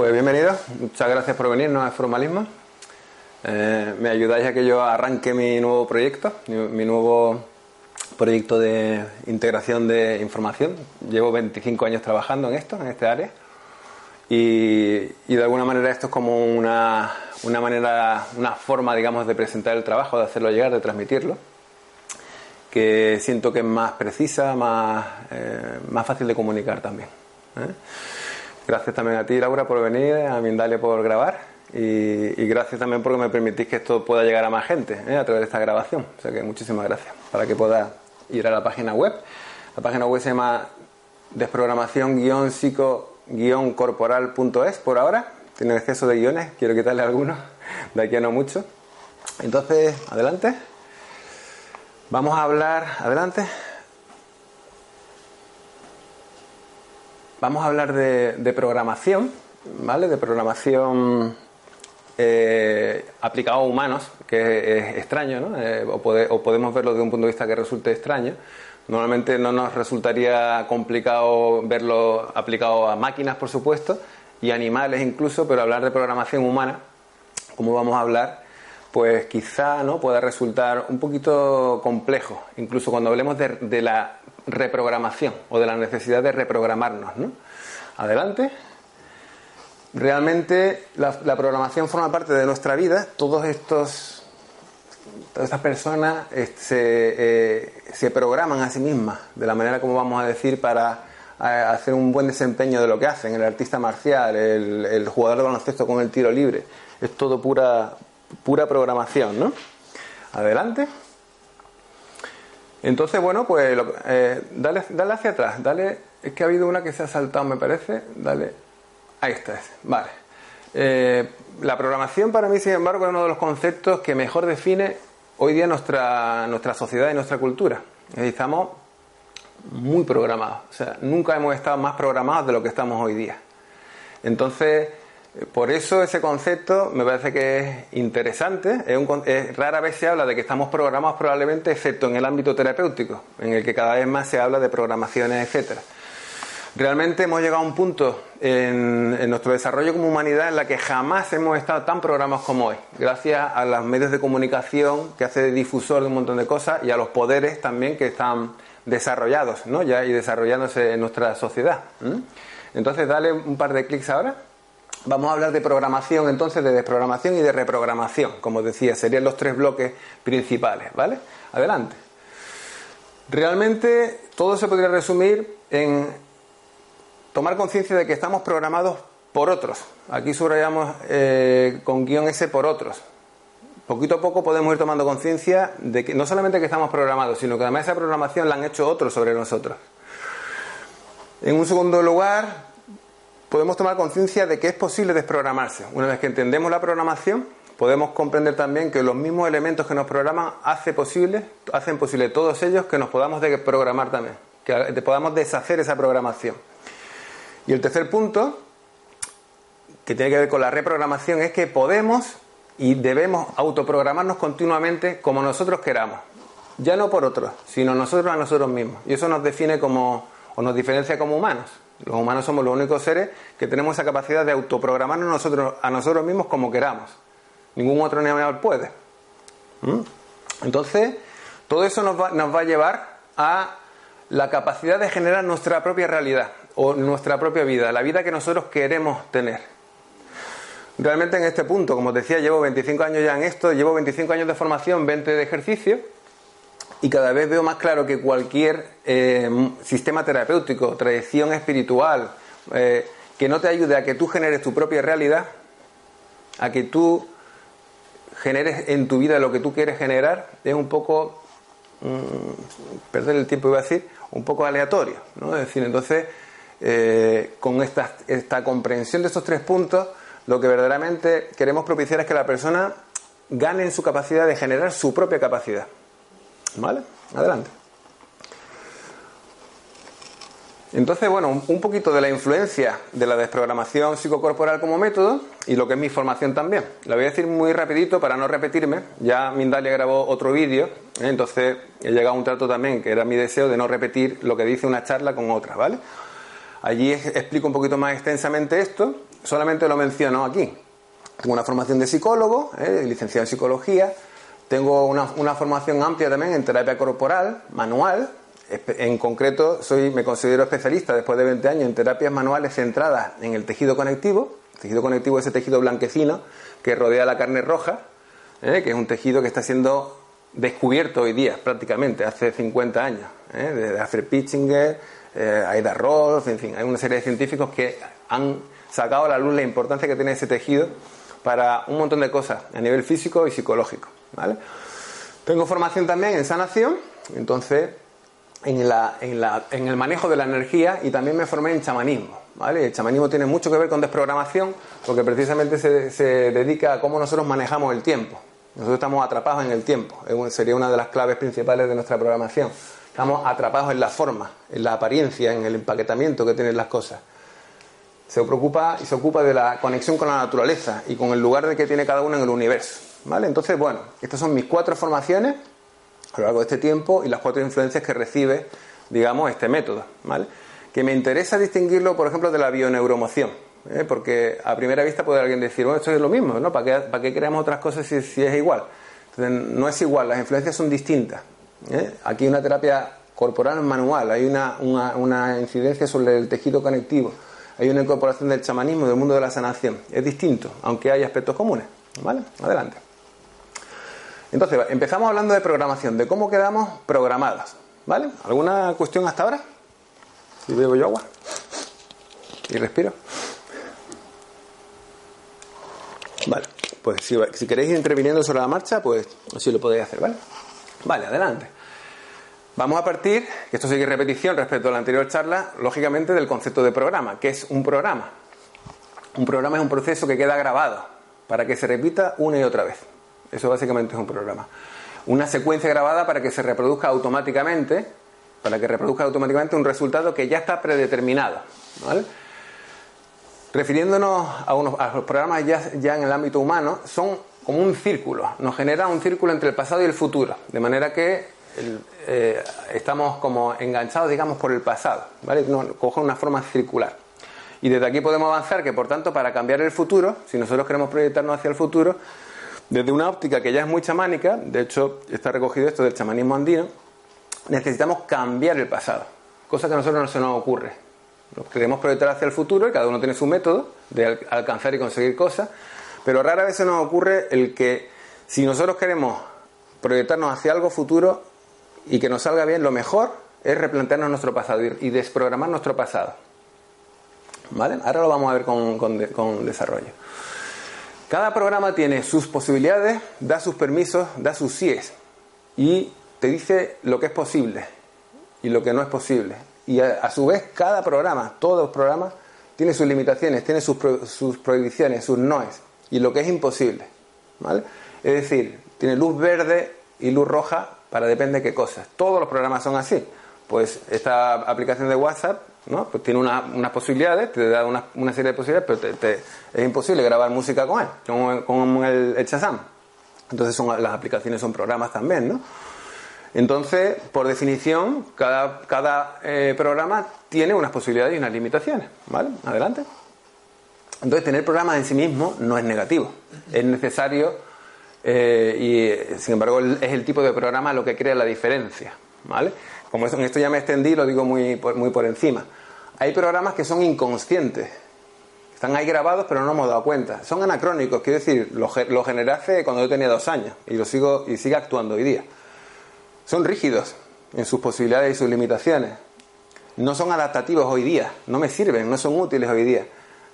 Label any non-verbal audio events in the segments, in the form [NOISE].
Pues bienvenidos. Muchas gracias por venir, no es formalismo. Eh, me ayudáis a que yo arranque mi nuevo proyecto, mi, nuevo proyecto de integración de información. Llevo 25 años trabajando en esto, en este área. Y, de alguna manera esto es como una, una, manera, una forma, digamos, de presentar el trabajo, de hacerlo llegar, de transmitirlo, que siento que es más precisa, más, eh, más fácil de comunicar también. ¿eh? Gracias también a ti, Laura, por venir, a Mindalia por grabar y, gracias también porque me permitís que esto pueda llegar a más gente ¿eh? a través de esta grabación. O sea que muchísimas gracias. Para que pueda ir a la página web. La página web se llama desprogramación-psico-corporal.es por ahora. Tiene exceso de guiones, quiero quitarle algunos, [LAUGHS] de aquí a no mucho. Entonces, adelante. Vamos a hablar, adelante. Vamos a hablar de, programación, ¿vale? De programación eh, aplicada a humanos, que es, extraño, ¿no? Eh, o, podemos verlo de un punto de vista que resulte extraño. Normalmente no nos resultaría complicado verlo aplicado a máquinas, por supuesto, y animales incluso, pero hablar de programación humana, como vamos a hablar, pues quizá no pueda resultar un poquito complejo, incluso cuando hablemos de la reprogramación o de la necesidad de reprogramarnos. ¿no? Adelante. Realmente la, programación forma parte de nuestra vida. Todos estos, todas estas personas eh, se, programan a sí mismas de la manera como vamos a decir para eh, hacer un buen desempeño de lo que hacen. El artista marcial, el, el jugador de baloncesto con el tiro libre. Es todo pura, pura programación, ¿no? Adelante. Entonces, bueno, pues eh, dale, dale, hacia atrás, dale, es que ha habido una que se ha saltado, me parece, dale, ahí está, vale. Eh, la programación para mí, sin embargo, es uno de los conceptos que mejor define hoy día nuestra, nuestra sociedad y nuestra cultura. Estamos muy programados, o sea, nunca hemos estado más programados de lo que estamos hoy día. Entonces, por eso ese concepto me parece que es interesante. Es rara vez se habla de que estamos programados probablemente, excepto en el ámbito terapéutico, en el que cada vez más se habla de programaciones, etcétera. Realmente hemos llegado a un punto en, nuestro desarrollo como humanidad en la que jamás hemos estado tan programados como hoy, gracias a los medios de comunicación que hace de difusor de un montón de cosas y a los poderes también que están desarrollados ¿no? ya y desarrollándose en nuestra sociedad. Entonces, dale un par de clics ahora. Vamos a hablar de programación, entonces, de desprogramación y de reprogramación, como decía, serían los tres bloques principales, ¿vale? Adelante. Realmente todo se podría resumir en tomar conciencia de que estamos programados por otros. Aquí subrayamos eh, con guion ese por otros. Poquito a poco podemos ir tomando conciencia de que no solamente que estamos programados, sino que además esa programación la han hecho otros sobre nosotros. En un segundo lugar, podemos tomar conciencia de que es posible desprogramarse. Una vez que entendemos la programación, podemos comprender también que los mismos elementos que nos programan hace posible, hacen posible todos ellos que nos podamos desprogramar también, que podamos deshacer esa programación. Y el tercer punto, que tiene que ver con la reprogramación, es que podemos y debemos autoprogramarnos continuamente como nosotros queramos. Ya no por otros, sino nosotros a nosotros mismos. Y eso nos define como, o nos diferencia como humanos. Los humanos somos los únicos seres que tenemos esa capacidad de autoprogramarnos nosotros, a nosotros mismos como queramos. Ningún otro animal puede. ¿Mm? Entonces, todo eso nos va, nos va a llevar a la capacidad de generar nuestra propia realidad o nuestra propia vida, la vida que nosotros queremos tener. Realmente en este punto, como os decía, llevo 25 años ya en esto, llevo 25 años de formación, 20 de ejercicio y cada vez veo más claro que cualquier eh, sistema terapéutico, tradición espiritual, eh, que no te ayude a que tú generes tu propia realidad, a que tú generes en tu vida lo que tú quieres generar, es un poco, mm, perder el tiempo iba a decir, un poco aleatorio. ¿no? Es decir, entonces, eh, con esta, esta comprensión de estos tres puntos, lo que verdaderamente queremos propiciar es que la persona gane en su capacidad de generar su propia capacidad. ¿Vale? Adelante. Entonces, bueno, un poquito de la influencia de la desprogramación psicocorporal como método y lo que es mi formación también. La voy a decir muy rapidito para no repetirme. Ya Mindalia grabó otro vídeo, ¿eh? entonces he llegado a un trato también que era mi deseo de no repetir lo que dice una charla con otra, ¿vale? Allí explico un poquito más extensamente esto solamente lo menciono aquí. Tengo una formación de psicólogo, ¿eh? licenciado en psicología, tengo una, formación amplia también en terapia corporal, manual. En concreto, soy, me considero especialista después de 20 años en terapias manuales centradas en el tejido conectivo. El tejido conectivo es ese tejido blanquecino que rodea la carne roja, ¿eh? que es un tejido que está siendo descubierto hoy día, prácticamente, hace 50 años. ¿eh? De Alfred Pitchinger, eh, Aida Rolf, en fin, hay una serie de científicos que han sacado a la luz la importancia que tiene ese tejido para un montón de cosas a nivel físico y psicológico. Tengo formación también en sanación, entonces en, el manejo de la energía y también me formé en chamanismo. ¿vale? El chamanismo tiene mucho que ver con desprogramación porque precisamente se, dedica a cómo nosotros manejamos el tiempo. Nosotros estamos atrapados en el tiempo, sería una de las claves principales de nuestra programación. Estamos atrapados en la forma, en la apariencia, en el empaquetamiento que tienen las cosas se preocupa y se ocupa de la conexión con la naturaleza y con el lugar que tiene cada uno en el universo. ¿Vale? Entonces, bueno, estas son mis cuatro formaciones a lo largo de este tiempo y las cuatro influencias que recibe, digamos, este método. ¿Vale? Que me interesa distinguirlo, por ejemplo, de la bioneuromoción. ¿eh? Porque a primera vista puede alguien decir, bueno, esto es lo mismo, ¿no? ¿Para qué, para creamos otras cosas si, es igual? Entonces, no es igual, las influencias son distintas. ¿eh? Aquí una terapia corporal manual, hay una, una, una incidencia sobre el tejido conectivo hay una incorporación del chamanismo del mundo de la sanación. Es distinto, aunque hay aspectos comunes. ¿Vale? Adelante. Entonces, empezamos hablando de programación, de cómo quedamos programados. ¿Vale? ¿Alguna cuestión hasta ahora? Si bebo yo agua y respiro. Vale, pues si, si queréis ir interviniendo sobre la marcha, pues así lo podéis hacer, ¿vale? Vale, adelante. Vamos a partir, que esto sigue repetición respecto a la anterior charla, lógicamente del concepto de programa. ¿Qué es un programa? Un programa es un proceso que queda grabado para que se repita una y otra vez. Eso básicamente es un programa. Una secuencia grabada para que se reproduzca automáticamente, para que reproduzca automáticamente un resultado que ya está predeterminado. Refiriéndonos a, unos, a los programas ya, ya en el ámbito humano, son como un círculo, nos genera un círculo entre el pasado y el futuro, de manera que eh, estamos como enganchados, digamos, por el pasado, ¿vale? coge una forma circular. Y desde aquí podemos avanzar que, por tanto, para cambiar el futuro, si nosotros queremos proyectarnos hacia el futuro, desde una óptica que ya es muy chamánica, de hecho está recogido esto del chamanismo andino, necesitamos cambiar el pasado, cosa que a nosotros no se nos ocurre. Nos queremos proyectar hacia el futuro y cada uno tiene su método de alcanzar y conseguir cosas, pero rara vez se nos ocurre el que si nosotros queremos proyectarnos hacia algo futuro, y que nos salga bien, lo mejor es replantearnos nuestro pasado y desprogramar nuestro pasado. ¿Vale? Ahora lo vamos a ver con, con, desarrollo. Cada programa tiene sus posibilidades, da sus permisos, da sus síes y te dice lo que es posible y lo que no es posible. Y a, su vez cada programa, todos los programas, tiene sus limitaciones, tiene sus, prohibiciones, sus noes y lo que es imposible. ¿Vale? Es decir, tiene luz verde y luz roja para depende de qué cosas. Todos los programas son así. Pues esta aplicación de WhatsApp ¿no? pues tiene unas posibilidades, te da una, una, serie de posibilidades, pero es imposible grabar música con él, con, el, el. Entonces son, las aplicaciones son programas también, ¿no? Entonces, por definición, cada, cada eh, programa tiene unas posibilidades y unas limitaciones, ¿vale? Adelante. Entonces, tener programas en sí mismo no es negativo. Es necesario eh, y sin embargo es el tipo de programa lo que crea la diferencia. ¿vale? Como en esto ya me extendí, lo digo muy por, muy por encima. Hay programas que son inconscientes, están ahí grabados pero no hemos dado cuenta. Son anacrónicos, quiero decir, lo, lo generé hace cuando yo tenía dos años y lo sigo y sigue actuando hoy día. Son rígidos en sus posibilidades y sus limitaciones. No son adaptativos hoy día, no me sirven, no son útiles hoy día.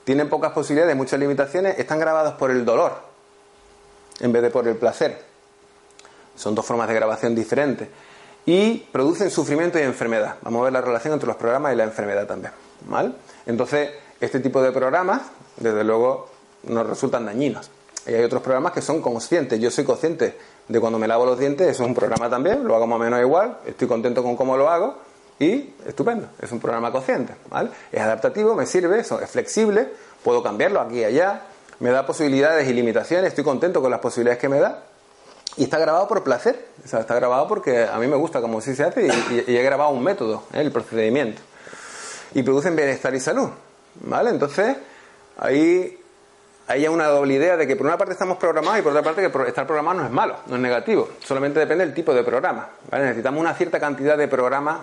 Tienen pocas posibilidades, muchas limitaciones, están grabados por el dolor, en vez de por el placer. Son dos formas de grabación diferentes. Y producen sufrimiento y enfermedad. Vamos a ver la relación entre los programas y la enfermedad también. ¿Vale? Entonces, este tipo de programas, desde luego, nos resultan dañinos. Y hay otros programas que son conscientes. Yo soy consciente de cuando me lavo los dientes, eso es un programa también, lo hago más o menos igual, estoy contento con cómo lo hago y estupendo, es un programa consciente. ¿vale? Es adaptativo, me sirve, es flexible, puedo cambiarlo aquí y allá, me da posibilidades y limitaciones, estoy contento con las posibilidades que me da. Y está grabado por placer, o sea, está grabado porque a mí me gusta cómo sí se hace y, he grabado un método, ¿eh? el procedimiento. Y producen bienestar y salud, ¿vale? Entonces, Ahí hay una doble idea de que por una parte estamos programados y por otra parte que estar programado no es malo, no es negativo. Solamente depende del tipo de programa. Necesitamos una cierta cantidad de programas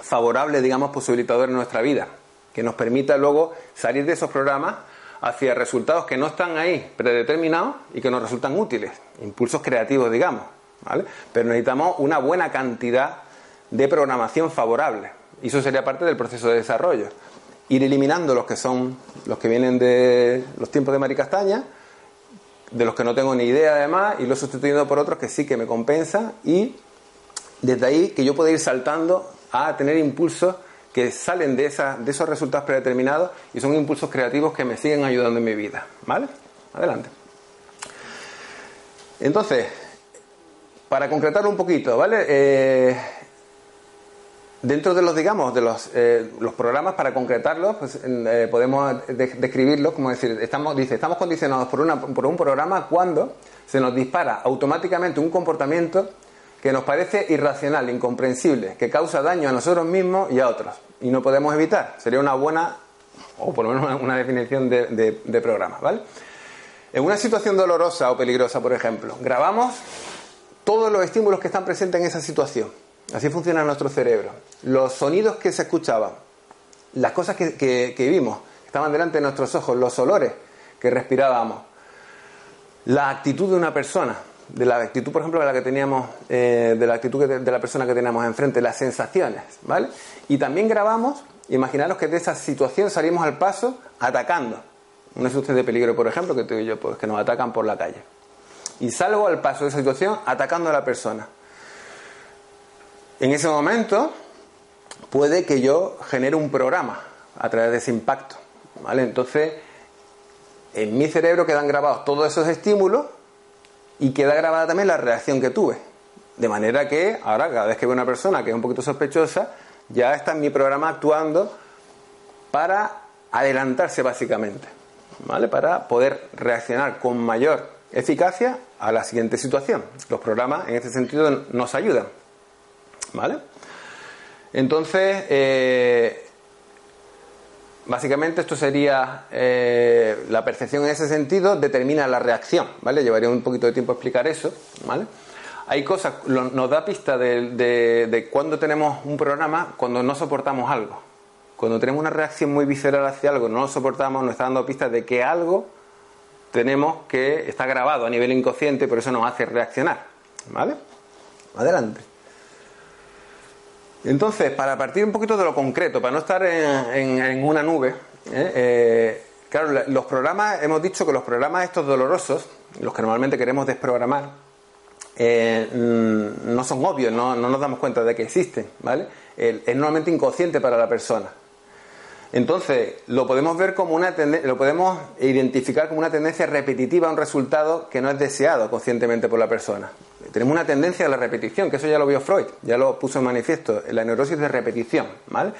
favorables, digamos, posibilitadores en nuestra vida, que nos permita luego salir de esos programas hacia resultados que no están ahí predeterminados y que nos resultan útiles, impulsos creativos, digamos. ¿vale? Pero necesitamos una buena cantidad de programación favorable. Y eso sería parte del proceso de desarrollo. Ir eliminando los que son los que vienen de los tiempos de Maricastaña, de los que no tengo ni idea además, y los sustituyendo por otros que sí que me compensan, y desde ahí que yo pueda ir saltando a tener impulsos que salen de, esa, de esos resultados predeterminados y son impulsos creativos que me siguen ayudando en mi vida. ¿Vale? Adelante. Entonces, para concretarlo un poquito, ¿vale? Eh, dentro de los, digamos, de los, eh, los programas, para concretarlos, pues, eh, podemos describirlos como decir, estamos, dice, estamos condicionados por, una, por un programa cuando se nos dispara automáticamente un comportamiento que nos parece irracional, incomprensible, que causa daño a nosotros mismos y a otros, y no podemos evitar. Sería una buena, o por lo menos una, definición de, de programa, ¿vale? En una situación dolorosa o peligrosa, por ejemplo, grabamos todos los estímulos que están presentes en esa situación. Así funciona nuestro cerebro. Los sonidos que se escuchaban, las cosas que, que, vimos, estaban delante de nuestros ojos, los olores que respirábamos, la actitud de una persona, de la actitud, por ejemplo, de la que teníamos, eh, de la actitud de la persona que teníamos enfrente, las sensaciones, ¿vale? Y también grabamos, imaginaros que de esa situación salimos al paso atacando. Una situación de peligro, por ejemplo, que tú y yo, pues que nos atacan por la calle. Y salgo al paso de esa situación atacando a la persona. En ese momento puede que yo genere un programa a través de ese impacto, ¿vale? Entonces, en mi cerebro quedan grabados todos esos estímulos y queda grabada también la reacción que tuve. De manera que ahora cada vez que veo una persona que es un poquito sospechosa, ya está en mi programa actuando para adelantarse básicamente, ¿vale? Para poder reaccionar con mayor eficacia a la siguiente situación. Los programas en este sentido nos ayudan, ¿vale? Entonces, eh, Básicamente esto sería eh, la percepción en ese sentido determina la reacción, ¿vale? Llevaría un poquito de tiempo explicar eso, ¿vale? Hay cosas, nos da pista de, de, cuando tenemos un programa, cuando no soportamos algo. Cuando tenemos una reacción muy visceral hacia algo, no lo soportamos, nos está dando pistas de que algo tenemos que está grabado a nivel inconsciente, por eso nos hace reaccionar, ¿vale? Adelante. Entonces, para partir un poquito de lo concreto, para no estar en, una nube, ¿eh? Eh, claro, los programas, hemos dicho que los programas estos dolorosos, los que normalmente queremos desprogramar, eh, mm, no son obvios, no, nos damos cuenta de que existen, ¿vale? es normalmente inconsciente para la persona. Entonces, lo podemos ver como una lo podemos identificar como una tendencia repetitiva a un resultado que no es deseado conscientemente por la persona. Tenemos una tendencia a la repetición, que eso ya lo vio Freud, ya lo puso en manifiesto, la neurosis de repetición, ¿vale?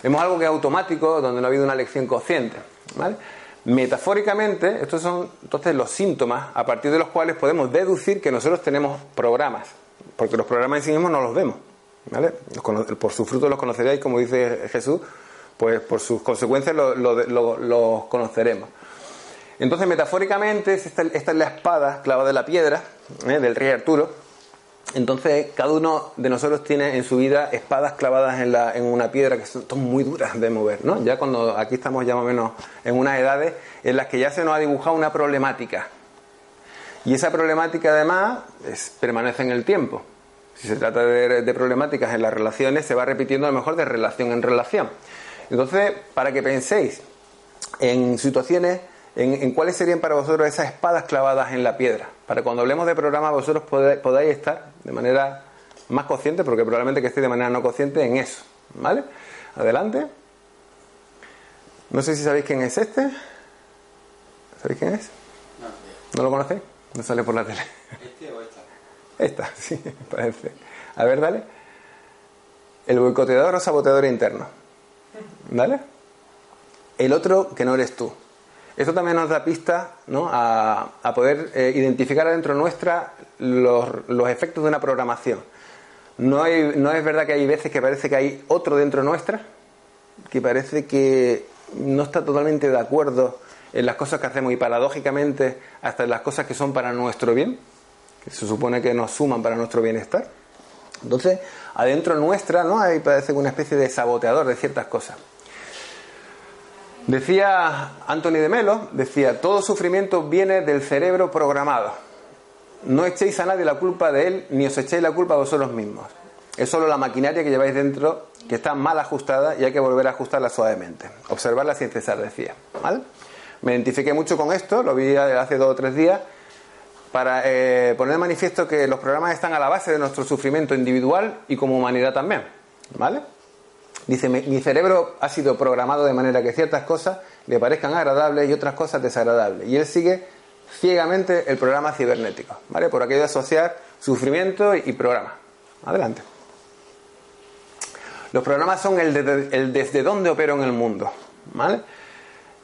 Vemos algo que es automático, donde no ha habido una lección consciente, ¿vale? Metafóricamente, estos son entonces los síntomas a partir de los cuales podemos deducir que nosotros tenemos programas, porque los programas en sí mismos no los vemos, ¿vale? Por sus frutos los conoceréis, como dice Jesús, pues por sus consecuencias los conoceremos. Entonces, metafóricamente, esta, es la espada clavada de la piedra ¿eh? del rey Arturo. Entonces, cada uno de nosotros tiene en su vida espadas clavadas en, la, en una piedra que son, muy duras de mover, ¿no? Ya cuando aquí estamos ya más o menos en unas edades en las que ya se nos ha dibujado una problemática. Y esa problemática además permanece en el tiempo. Si se trata de, de problemáticas en las relaciones, se va repitiendo a lo mejor de relación en relación. Entonces, para que penséis en situaciones en, cuáles serían para vosotros esas espadas clavadas en la piedra. Para cuando hablemos de programa vosotros podáis, estar de manera más consciente, porque probablemente que estéis de manera no consciente en eso. ¿Vale? Adelante. No sé si sabéis quién es este. ¿Sabéis quién es? No. ¿No lo conocéis? No sale por la tele. ¿Este o esta? Esta, [LAUGHS] sí, parece. A ver, dale. El boicoteador o saboteador interno. ¿Vale? El otro que no eres tú. Esto también nos da pista a, poder eh, identificar adentro nuestra los, efectos de una programación. No, no es verdad que hay veces que parece que hay otro dentro nuestra, que parece que no está totalmente de acuerdo en las cosas que hacemos y paradójicamente hasta en las cosas que son para nuestro bien, que se supone que nos suman para nuestro bienestar. Entonces, adentro nuestra, ¿no? Hay parece una especie de saboteador de ciertas cosas. Decía Anthony de Melo, decía, todo sufrimiento viene del cerebro programado. No echéis a nadie la culpa de él, ni os echéis la culpa a vosotros mismos. Es solo la maquinaria que lleváis dentro que está mal ajustada y hay que volver a ajustarla suavemente. Observarla sin cesar, decía. Me identifiqué mucho con esto, lo vi hace dos o tres días, para eh, poner de manifiesto que los programas están a la base de nuestro sufrimiento individual y como humanidad también. ¿Vale? Dice, mi cerebro ha sido programado de manera que ciertas cosas le parezcan agradables y otras cosas desagradables. Y él sigue ciegamente el programa cibernético, ¿vale? Por aquello de asociar sufrimiento y programa. Adelante. Los programas son el, desde dónde opero en el mundo, ¿vale?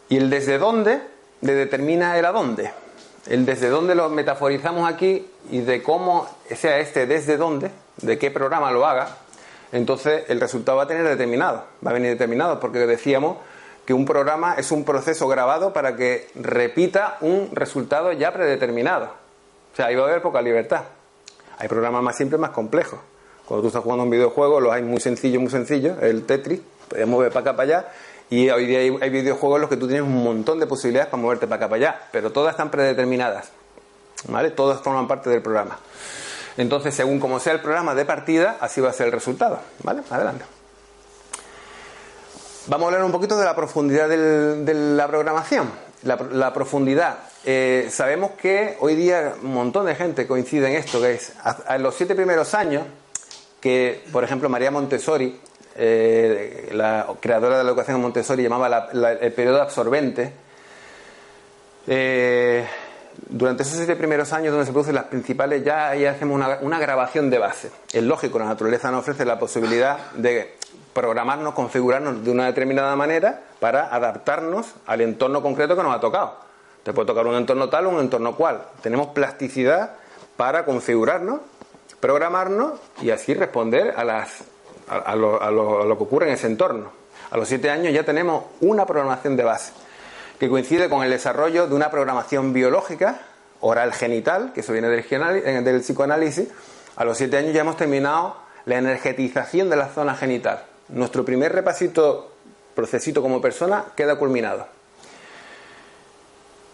Y el desde dónde le determina el a dónde. El desde dónde lo metaforizamos aquí y de cómo sea este desde dónde, de qué programa lo haga, entonces el resultado va a tener determinado, va a venir determinado, porque decíamos que un programa es un proceso grabado para que repita un resultado ya predeterminado. O sea, ahí va a haber poca libertad. Hay programas más simples, más complejos. Cuando tú estás jugando un videojuego, los hay muy sencillos, muy sencillos, el Tetris, puedes mover para acá, para allá, y hoy día hay, videojuegos en los que tú tienes un montón de posibilidades para moverte para acá, para allá, pero todas están predeterminadas. ¿Vale? Todas forman parte del programa. Entonces, según como sea el programa de partida, así va a ser el resultado. ¿Vale? Adelante. Vamos a hablar un poquito de la profundidad de la programación. La, profundidad. Eh, sabemos que hoy día un montón de gente coincide en esto, que es en los siete primeros años, que por ejemplo María Montessori, eh, la creadora de la educación Montessori, llamaba el periodo absorbente. Eh, durante esos siete primeros años donde se producen las principales, ya ahí hacemos una, grabación de base. Es lógico, la naturaleza nos ofrece la posibilidad de programarnos, configurarnos de una determinada manera para adaptarnos al entorno concreto que nos ha tocado. Te puede tocar un entorno tal o un entorno cual. Tenemos plasticidad para configurarnos, programarnos y así responder a, las, a lo que ocurre en ese entorno. A los siete años ya tenemos una programación de base que coincide con el desarrollo de una programación biológica oral genital, que eso viene del, eh, del psicoanálisis. A los siete años ya hemos terminado la energetización de la zona genital. Nuestro primer repasito, procesito como persona, queda culminado.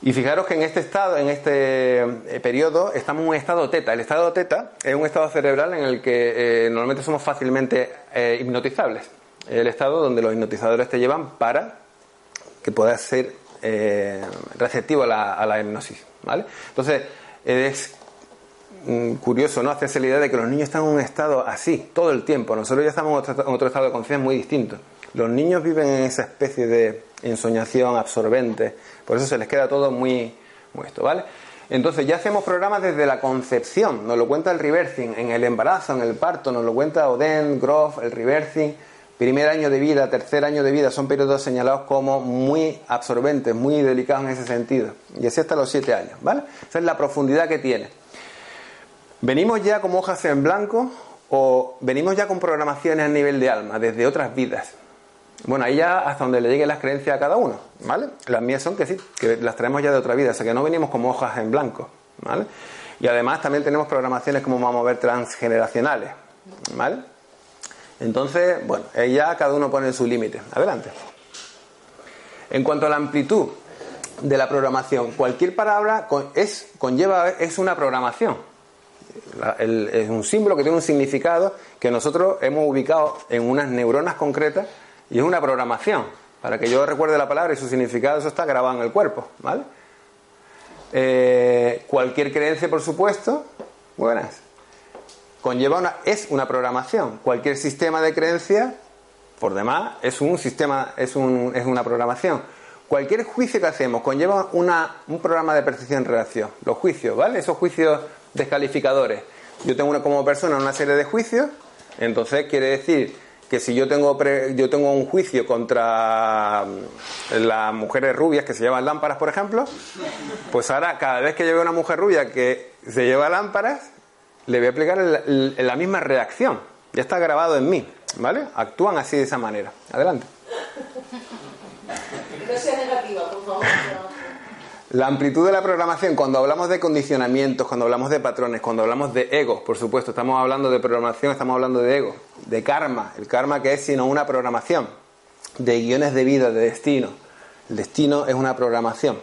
Y fijaros que en este estado, en este eh, periodo, estamos en un estado teta. El estado teta es un estado cerebral en el que eh, normalmente somos fácilmente hipnotizables. Es el estado donde los hipnotizadores te llevan para que puedas ser eh, receptivo a la, hipnosis. ¿vale? Entonces, es mm, curioso no hacerse la idea de que los niños están en un estado así todo el tiempo. Nosotros ya estamos en otro, estado de conciencia muy distinto. Los niños viven en esa especie de ensoñación absorbente, por eso se les queda todo muy, muy esto, ¿vale? Entonces ya hacemos programas desde la concepción, nos lo cuenta el reversing, en el embarazo, en el parto, nos lo cuenta Oden, Groff, el reversing, primer año de vida, tercer año de vida, son periodos señalados como muy absorbentes, muy delicados en ese sentido. Y así hasta los siete años, ¿vale? Esa es la profundidad que tiene. ¿Venimos ya como hojas en blanco o venimos ya con programaciones a nivel de alma, desde otras vidas? Bueno, ahí ya hasta donde le lleguen las creencias a cada uno, ¿vale? Las mías son que sí, que las traemos ya de otra vida, o sea que no venimos como hojas en blanco, ¿vale? Y además también tenemos programaciones como vamos a ver transgeneracionales, ¿vale? Entonces, bueno, ya cada uno pone su límite. Adelante. En cuanto a la amplitud de la programación, cualquier palabra es, conlleva, es una programación. es un símbolo que tiene un significado que nosotros hemos ubicado en unas neuronas concretas y es una programación. Para que yo recuerde la palabra y su significado, eso está grabado en el cuerpo. ¿vale? Eh, cualquier creencia, por supuesto, buenas conlleva una, es una programación. Cualquier sistema de creencia, por demás, es un sistema, es, un, es una programación. Cualquier juicio que hacemos conlleva una, un programa de percepción-reacción. Los juicios, ¿vale? Esos juicios descalificadores. Yo tengo una, como persona una serie de juicios, entonces quiere decir que si yo tengo, yo tengo un juicio contra las mujeres rubias que se llevan lámparas, por ejemplo, pues ahora cada vez que yo veo una mujer rubia que se lleva lámparas, le voy a aplicar la misma reacción. Ya está grabado en mí, ¿vale? Actúan así de esa manera. Adelante. No sea negativa, por favor. La amplitud de la programación, cuando hablamos de condicionamientos, cuando hablamos de patrones, cuando hablamos de ego, por supuesto, estamos hablando de programación, estamos hablando de ego, de karma, el karma que es sino una programación, de guiones de vida, de destino. El destino es una programación.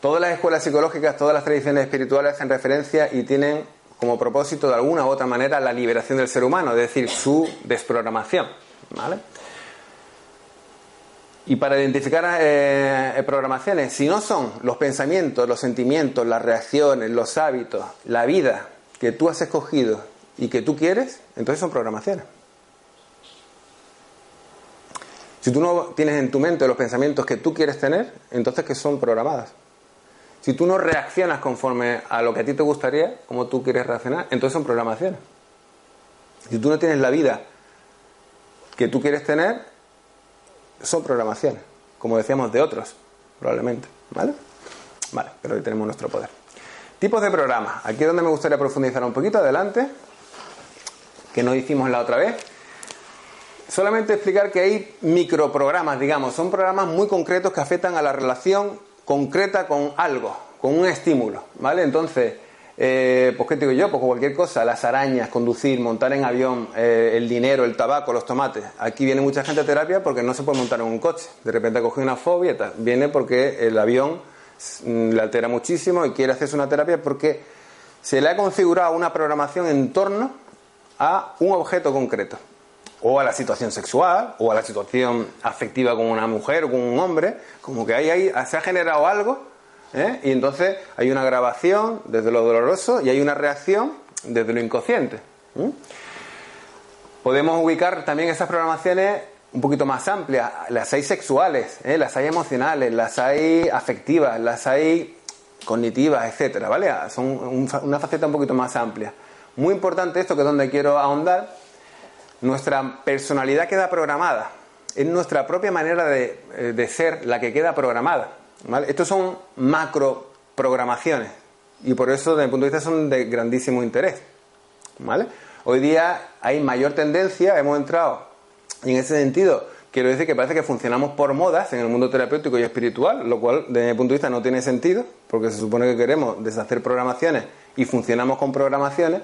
Todas las escuelas psicológicas, todas las tradiciones espirituales hacen referencia y tienen como propósito de alguna u otra manera la liberación del ser humano, es decir, su desprogramación. ¿vale? Y para identificar eh, programaciones, si no son los pensamientos, los sentimientos, las reacciones, los hábitos, la vida que tú has escogido y que tú quieres, entonces son programaciones. Si tú no tienes en tu mente los pensamientos que tú quieres tener, entonces que son programadas. Si tú no reaccionas conforme a lo que a ti te gustaría, como tú quieres reaccionar, entonces son programaciones. Si tú no tienes la vida que tú quieres tener, son programaciones, como decíamos de otros, probablemente. ¿Vale? Vale, pero hoy tenemos nuestro poder. Tipos de programas. Aquí es donde me gustaría profundizar un poquito adelante, que no hicimos la otra vez. Solamente explicar que hay microprogramas, digamos, son programas muy concretos que afectan a la relación concreta con algo, con un estímulo, ¿vale? Entonces, eh, pues qué digo yo, pues cualquier cosa, las arañas, conducir, montar en avión, eh, el dinero, el tabaco, los tomates. Aquí viene mucha gente a terapia porque no se puede montar en un coche. De repente ha cogido una fobia, viene porque el avión mm, le altera muchísimo y quiere hacerse una terapia porque se le ha configurado una programación en torno a un objeto concreto. O a la situación sexual, o a la situación afectiva con una mujer o con un hombre, como que ahí, ahí se ha generado algo ¿eh? Y entonces hay una grabación desde lo doloroso y hay una reacción desde lo inconsciente. Podemos ubicar también esas programaciones un poquito más amplias. Las hay sexuales, ¿eh? las hay emocionales, las hay afectivas, las hay cognitivas, etcétera, ¿vale? Son una faceta un poquito más amplia. Muy importante esto, que es donde quiero ahondar. Nuestra personalidad queda programada. Es nuestra propia manera de, eh, de ser la que queda programada. Estos son macro programaciones y por eso desde mi punto de vista son de grandísimo interés. ¿vale? Hoy día hay mayor tendencia, hemos entrado y en ese sentido quiero decir que parece que funcionamos por modas en el mundo terapéutico y espiritual, lo cual desde mi punto de vista no tiene sentido porque se supone que queremos deshacer programaciones y funcionamos con programaciones.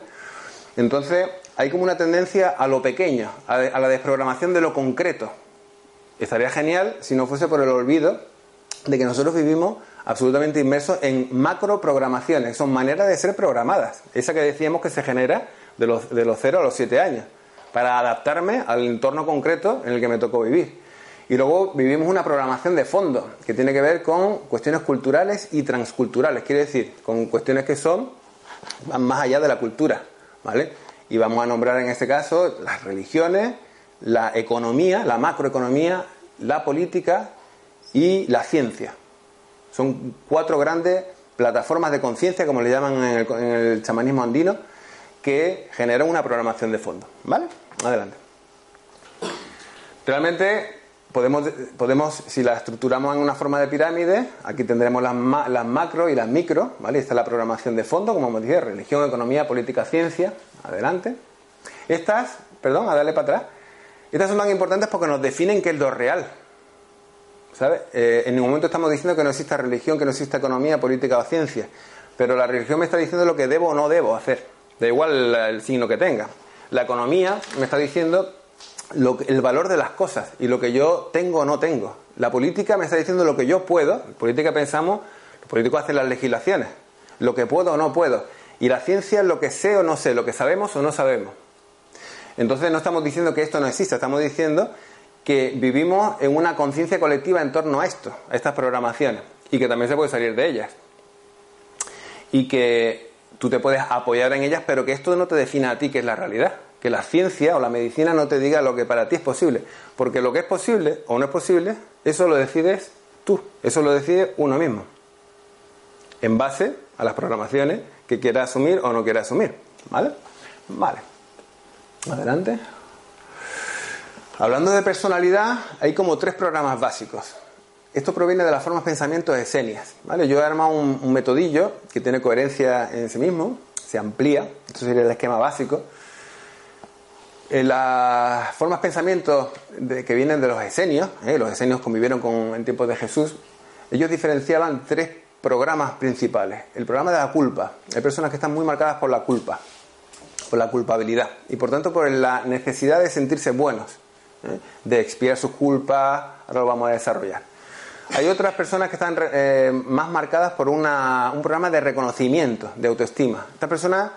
Entonces hay como una tendencia a lo pequeño, a la desprogramación de lo concreto. Estaría genial si no fuese por el olvido de que nosotros vivimos absolutamente inmersos en macro programaciones, son maneras de ser programadas, esa que decíamos que se genera de los, de los 0 a los 7 años, para adaptarme al entorno concreto en el que me tocó vivir. Y luego vivimos una programación de fondo, que tiene que ver con cuestiones culturales y transculturales, quiere decir, con cuestiones que son más allá de la cultura, ¿vale? Y vamos a nombrar en este caso las religiones, la economía, la macroeconomía, la política y la ciencia. Son cuatro grandes plataformas de conciencia, como le llaman en el, chamanismo andino, que generan una programación de fondo. ¿Vale? Adelante. Realmente podemos, podemos, si la estructuramos en una forma de pirámide, aquí tendremos las, las macro y las micro, ¿vale? Esta es la programación de fondo, como hemos dicho, religión, economía, política, ciencia. Adelante. Estas, perdón, a darle para atrás. Estas son tan importantes porque nos definen qué es lo real. Eh, en ningún momento estamos diciendo que no exista religión, que no exista economía, política o ciencia, pero la religión me está diciendo lo que debo o no debo hacer, da igual el signo que tenga. La economía me está diciendo el valor de las cosas y lo que yo tengo o no tengo. La política me está diciendo lo que yo puedo, en política pensamos, los políticos hacen las legislaciones, lo que puedo o no puedo. Y la ciencia es lo que sé o no sé, lo que sabemos o no sabemos. Entonces no estamos diciendo que esto no exista, estamos diciendo que vivimos en una conciencia colectiva en torno a esto, a estas programaciones, y que también se puede salir de ellas. Y que tú te puedes apoyar en ellas, pero que esto no te defina a ti que es la realidad. Que la ciencia o la medicina no te diga lo que para ti es posible. Porque lo que es posible o no es posible, eso lo decides tú, eso lo decide uno mismo. En base a las programaciones que quiera asumir o no quiera asumir. ¿Vale? Vale. Adelante. Hablando de personalidad, hay como tres programas básicos. Esto proviene de las formas pensamiento esenias. ¿vale? Yo he armado un, metodillo que tiene coherencia en sí mismo, se amplía, esto sería el esquema básico. En las formas pensamiento que vienen de los esenios, ¿eh? los esenios convivieron con, en tiempos de Jesús, ellos diferenciaban tres programas principales. El programa de la culpa. Hay personas que están muy marcadas por la culpa, por la culpabilidad y por tanto por la necesidad de sentirse buenos, ¿eh? de expiar sus culpas. Ahora lo vamos a desarrollar. Hay otras personas que están eh, más marcadas por un programa de reconocimiento, de autoestima. Estas personas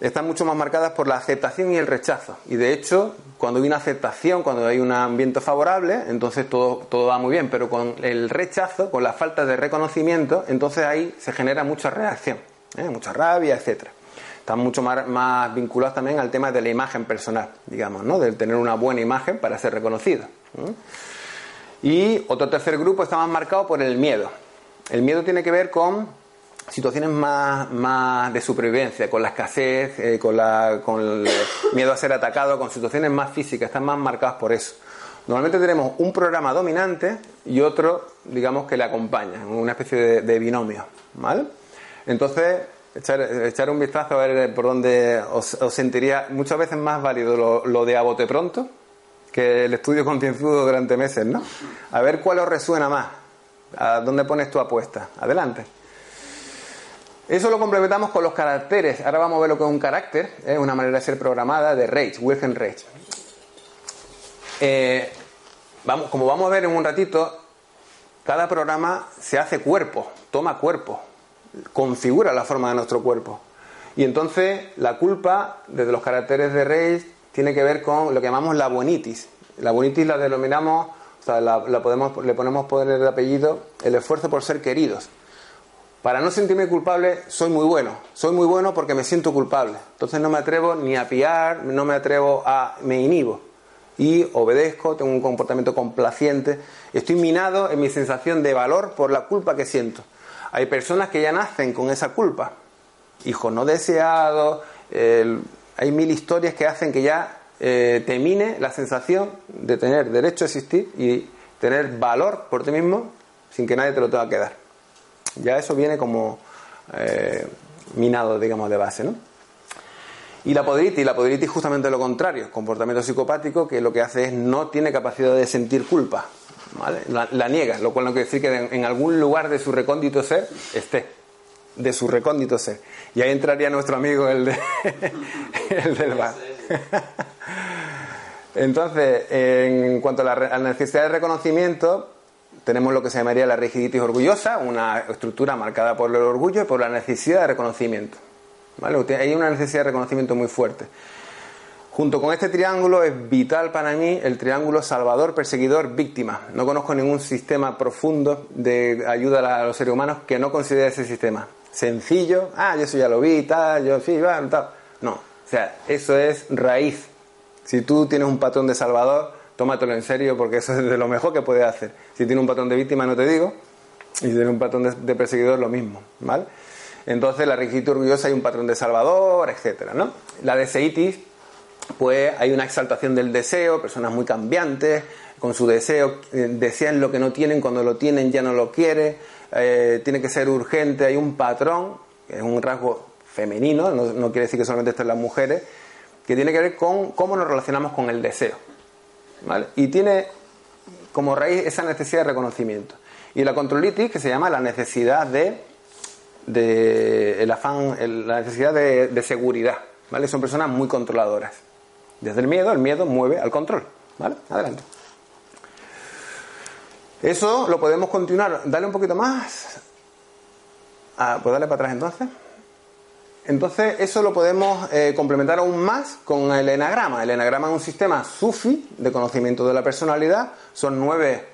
están mucho más marcadas por la aceptación y el rechazo. Y de hecho, cuando hay una aceptación, cuando hay un ambiente favorable, entonces todo, todo va muy bien. Pero con el rechazo, con la falta de reconocimiento, entonces ahí se genera mucha reacción, ¿eh? mucha rabia, etcétera. Están mucho más, más, vinculados también al tema de la imagen personal, digamos, ¿no? Del tener una buena imagen para ser reconocido. Y otro tercer grupo está más marcado por el miedo. El miedo tiene que ver con situaciones más, más de supervivencia, con la escasez, eh, con, la, con el miedo a ser atacado, con situaciones más físicas, están más marcadas por eso. Normalmente tenemos un programa dominante y otro, digamos, que le acompaña, una especie de, binomio, ¿vale? Entonces, echar, un vistazo a ver por dónde os, sentiría muchas veces más válido lo, lo de a bote pronto, que el estudio concienzudo durante meses, ¿no? A ver cuál os resuena más. ¿A dónde pones tu apuesta? Adelante. Eso lo complementamos con los caracteres. Ahora vamos a ver lo que es un carácter, ¿eh? una manera de ser programada de Reich, Wilhelm Reich. Eh, vamos, como vamos a ver en un ratito, cada programa se hace cuerpo, toma cuerpo, configura la forma de nuestro cuerpo. Y entonces la culpa, desde los caracteres de Reich, tiene que ver con lo que llamamos la bonitis. La bonitis la denominamos, o sea, la, podemos, le ponemos poder de apellido el esfuerzo por ser queridos. Para no sentirme culpable, soy muy bueno. Soy muy bueno porque me siento culpable. Entonces no me atrevo ni a piar, no me atrevo a. me inhibo. Y obedezco, tengo un comportamiento complaciente. Estoy minado en mi sensación de valor por la culpa que siento. Hay personas que ya nacen con esa culpa. Hijos no deseados, hay mil historias que hacen que ya eh, te mine la sensación de tener derecho a existir y tener valor por ti mismo sin que nadie te lo tenga que dar. Ya eso viene como eh, minado, digamos, de base, ¿no? Y la podritis, la podritis justamente lo contrario, comportamiento psicopático que lo que hace es no tiene capacidad de sentir culpa, ¿vale? La, niega, lo cual no quiere decir que en algún lugar de su recóndito ser esté de su recóndito ser. Y ahí entraría nuestro amigo, el, de, [LAUGHS] el del bar. [LAUGHS] Entonces, en cuanto a la, necesidad de reconocimiento, tenemos lo que se llamaría la rigiditis orgullosa, una estructura marcada por el orgullo y por la necesidad de reconocimiento. ¿Vale? Hay una necesidad de reconocimiento muy fuerte. Junto con este triángulo es vital para mí el triángulo salvador, perseguidor, víctima. No conozco ningún sistema profundo de ayuda a los seres humanos que no considere ese sistema sencillo, ah, yo eso ya lo vi, tal, yo sí, va, tal. No, o sea, eso es raíz. Si tú tienes un patrón de salvador, tómatelo en serio porque eso es de lo mejor que puedes hacer. Si tienes un patrón de víctima, no te digo, y si tienes un patrón de, perseguidor, lo mismo, ¿vale? Entonces, la rigitud orgullosa hay un patrón de salvador, etcétera, ¿no? La deseitis, pues hay una exaltación del deseo, personas muy cambiantes, con su deseo, eh, desean lo que no tienen, cuando lo tienen ya no lo quieren eh, tiene que ser urgente, hay un patrón, que es un rasgo femenino, no, quiere decir que solamente estén las mujeres, que tiene que ver con cómo nos relacionamos con el deseo. Y tiene como raíz esa necesidad de reconocimiento. Y la controlitis, que se llama la necesidad de, de el afán, la necesidad de, de, seguridad. ¿vale? Son personas muy controladoras. Desde el miedo, el miedo mueve al control. ¿vale? Adelante. Eso lo podemos continuar. Dale un poquito más. Ah, pues darle para atrás entonces. Entonces, eso lo podemos eh, complementar aún más con el enagrama. El enagrama es un sistema SUFI de conocimiento de la personalidad. Son nueve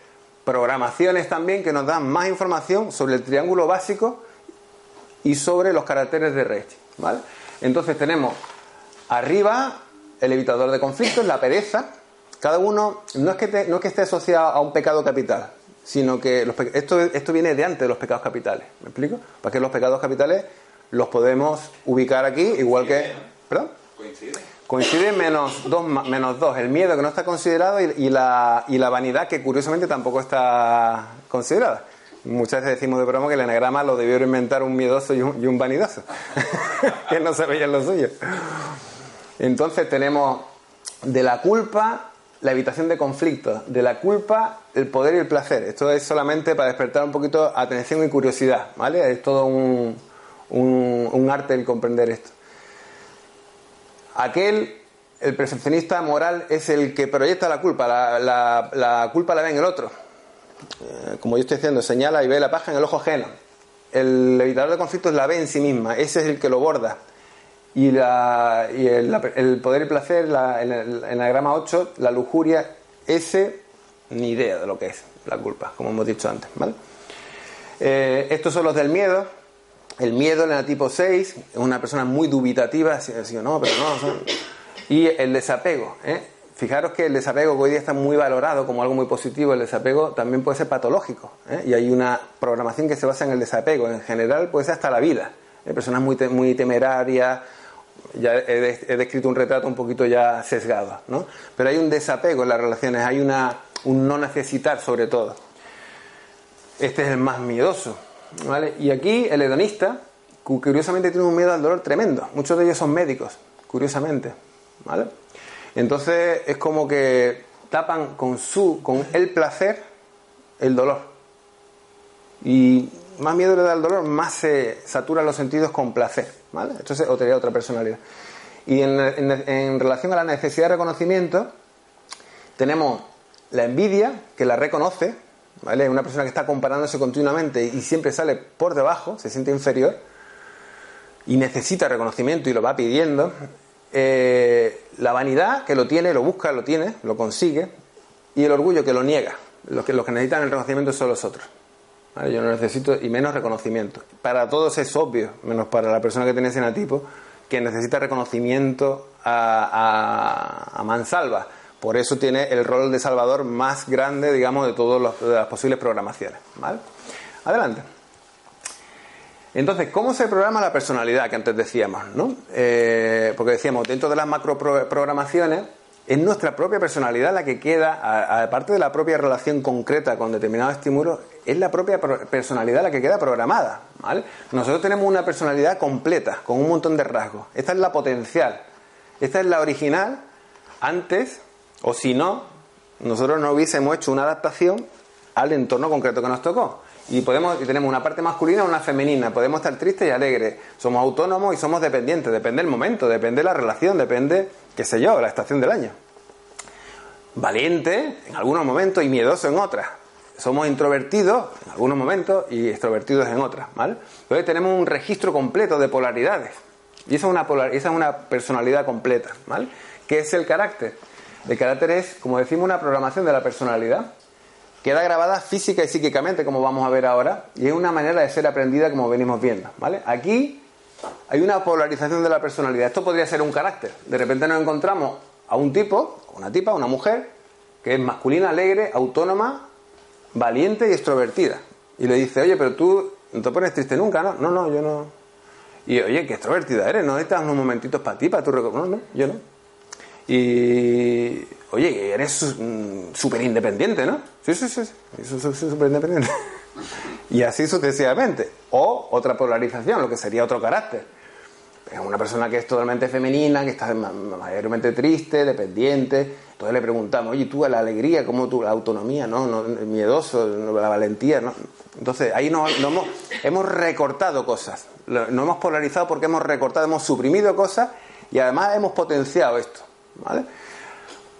programaciones también que nos dan más información sobre el triángulo básico y sobre los caracteres de Reich. ¿vale? Entonces, tenemos arriba el evitador de conflictos, la pereza, cada uno no es que, no que esté asociado a un pecado capital, sino que esto, esto viene de antes de los pecados capitales. ¿Me explico? Para que los pecados capitales los podemos ubicar aquí, igual que. ¿Perdón? Coincide. Coincide menos dos, menos dos. El miedo que no está considerado y, la, y la vanidad que curiosamente tampoco está considerada. Muchas veces decimos de broma que el enagrama lo debió inventar un miedoso y un, y un vanidoso, [LAUGHS] que no en lo suyo. Entonces tenemos de la culpa la evitación de conflictos, de la culpa, el poder y el placer. Esto es solamente para despertar un poquito atención y curiosidad, ¿vale? Es todo un, un, arte el comprender esto. Aquel, el percepcionista moral, es el que proyecta la culpa, la, la, culpa la ve en el otro. Eh, como yo estoy diciendo, señala y ve la paja en el ojo ajeno. El evitador de conflictos la ve en sí misma, ese es el que lo borda. Y, la, y el, poder y placer, en el enagrama 8, la lujuria, ese ni idea de lo que es la culpa, como hemos dicho antes. Eh, estos son los del miedo. El miedo en el tipo 6 es una persona muy dubitativa, así, no, pero no. Y el desapego. ¿eh? Fijaros que el desapego que hoy día está muy valorado como algo muy positivo, el desapego también puede ser patológico. ¿eh? Y hay una programación que se basa en el desapego. En general puede ser hasta la vida. Personas muy, muy temerarias, ya he, descrito un retrato un poquito ya sesgado, ¿no? Pero hay un desapego en las relaciones, hay una, un no necesitar sobre todo. Este es el más miedoso, ¿vale? Y aquí el hedonista, curiosamente tiene un miedo al dolor tremendo. Muchos de ellos son médicos, curiosamente, ¿vale? Entonces es como que tapan con su, con el placer, el dolor. Y más miedo le da al dolor, más se saturan los sentidos con placer. ¿vale? Esto es otra personalidad. Y en, relación a la necesidad de reconocimiento, tenemos la envidia, que la reconoce, ¿vale? Una persona que está comparándose continuamente y siempre sale por debajo, se siente inferior y necesita reconocimiento y lo va pidiendo. Eh, la vanidad, que lo tiene, lo busca, lo tiene, lo consigue. Y el orgullo, que lo niega. Los que, los que necesitan el reconocimiento son los otros. Yo no necesito, y menos reconocimiento. Para todos es obvio, menos para la persona que tiene ese natipo, que necesita reconocimiento a, mansalva. Por eso tiene el rol de salvador más grande, digamos, de todas las posibles programaciones. ¿vale? Adelante. Entonces, ¿cómo se programa la personalidad que antes decíamos? ¿no? Eh, porque decíamos, dentro de las macroprogramaciones, es nuestra propia personalidad la que queda, aparte de la propia relación concreta con determinado estímulo, es la propia personalidad la que queda programada. ¿vale? Nosotros tenemos una personalidad completa, con un montón de rasgos. Esta es la potencial. Esta es la original. Antes, o si no, nosotros no hubiésemos hecho una adaptación al entorno concreto que nos tocó. Y podemos y tenemos una parte masculina y una femenina. Podemos estar tristes y alegres. Somos autónomos y somos dependientes. Depende del momento, depende de la relación, depende, qué sé yo, la estación del año. Valiente en algunos momentos y miedoso en otras. Somos introvertidos en algunos momentos y extrovertidos en otras, ¿vale? Entonces tenemos un registro completo de polaridades. Y esa es una, esa es una personalidad completa, ¿vale? ¿Qué es el carácter? El carácter es, como decimos, una programación de la personalidad queda grabada física y psíquicamente, como vamos a ver ahora, y es una manera de ser aprendida como venimos viendo, ¿vale? Aquí hay una polarización de la personalidad. Esto podría ser un carácter. De repente nos encontramos a un tipo, una tipa, una mujer, que es masculina, alegre, autónoma, valiente y extrovertida. Y le dice, oye, pero tú no te pones triste nunca, ¿no? No, no, yo no. Y oye, qué extrovertida eres, ¿no necesitas unos momentitos para ti, para tu No, no, yo no. Y oye, eres súper independiente, ¿no? Sí, sí, sí, sí, súper independiente. [LAUGHS] y así sucesivamente. O otra polarización, lo que sería otro carácter. Una persona que es totalmente femenina, que está mayormente triste, dependiente. Entonces le preguntamos, oye, tú la alegría, ¿cómo tú la autonomía? ¿No? no miedoso, la valentía, ¿no? Entonces ahí no, hemos, hemos recortado cosas. No hemos polarizado porque hemos recortado, hemos suprimido cosas y además hemos potenciado esto. ¿Vale?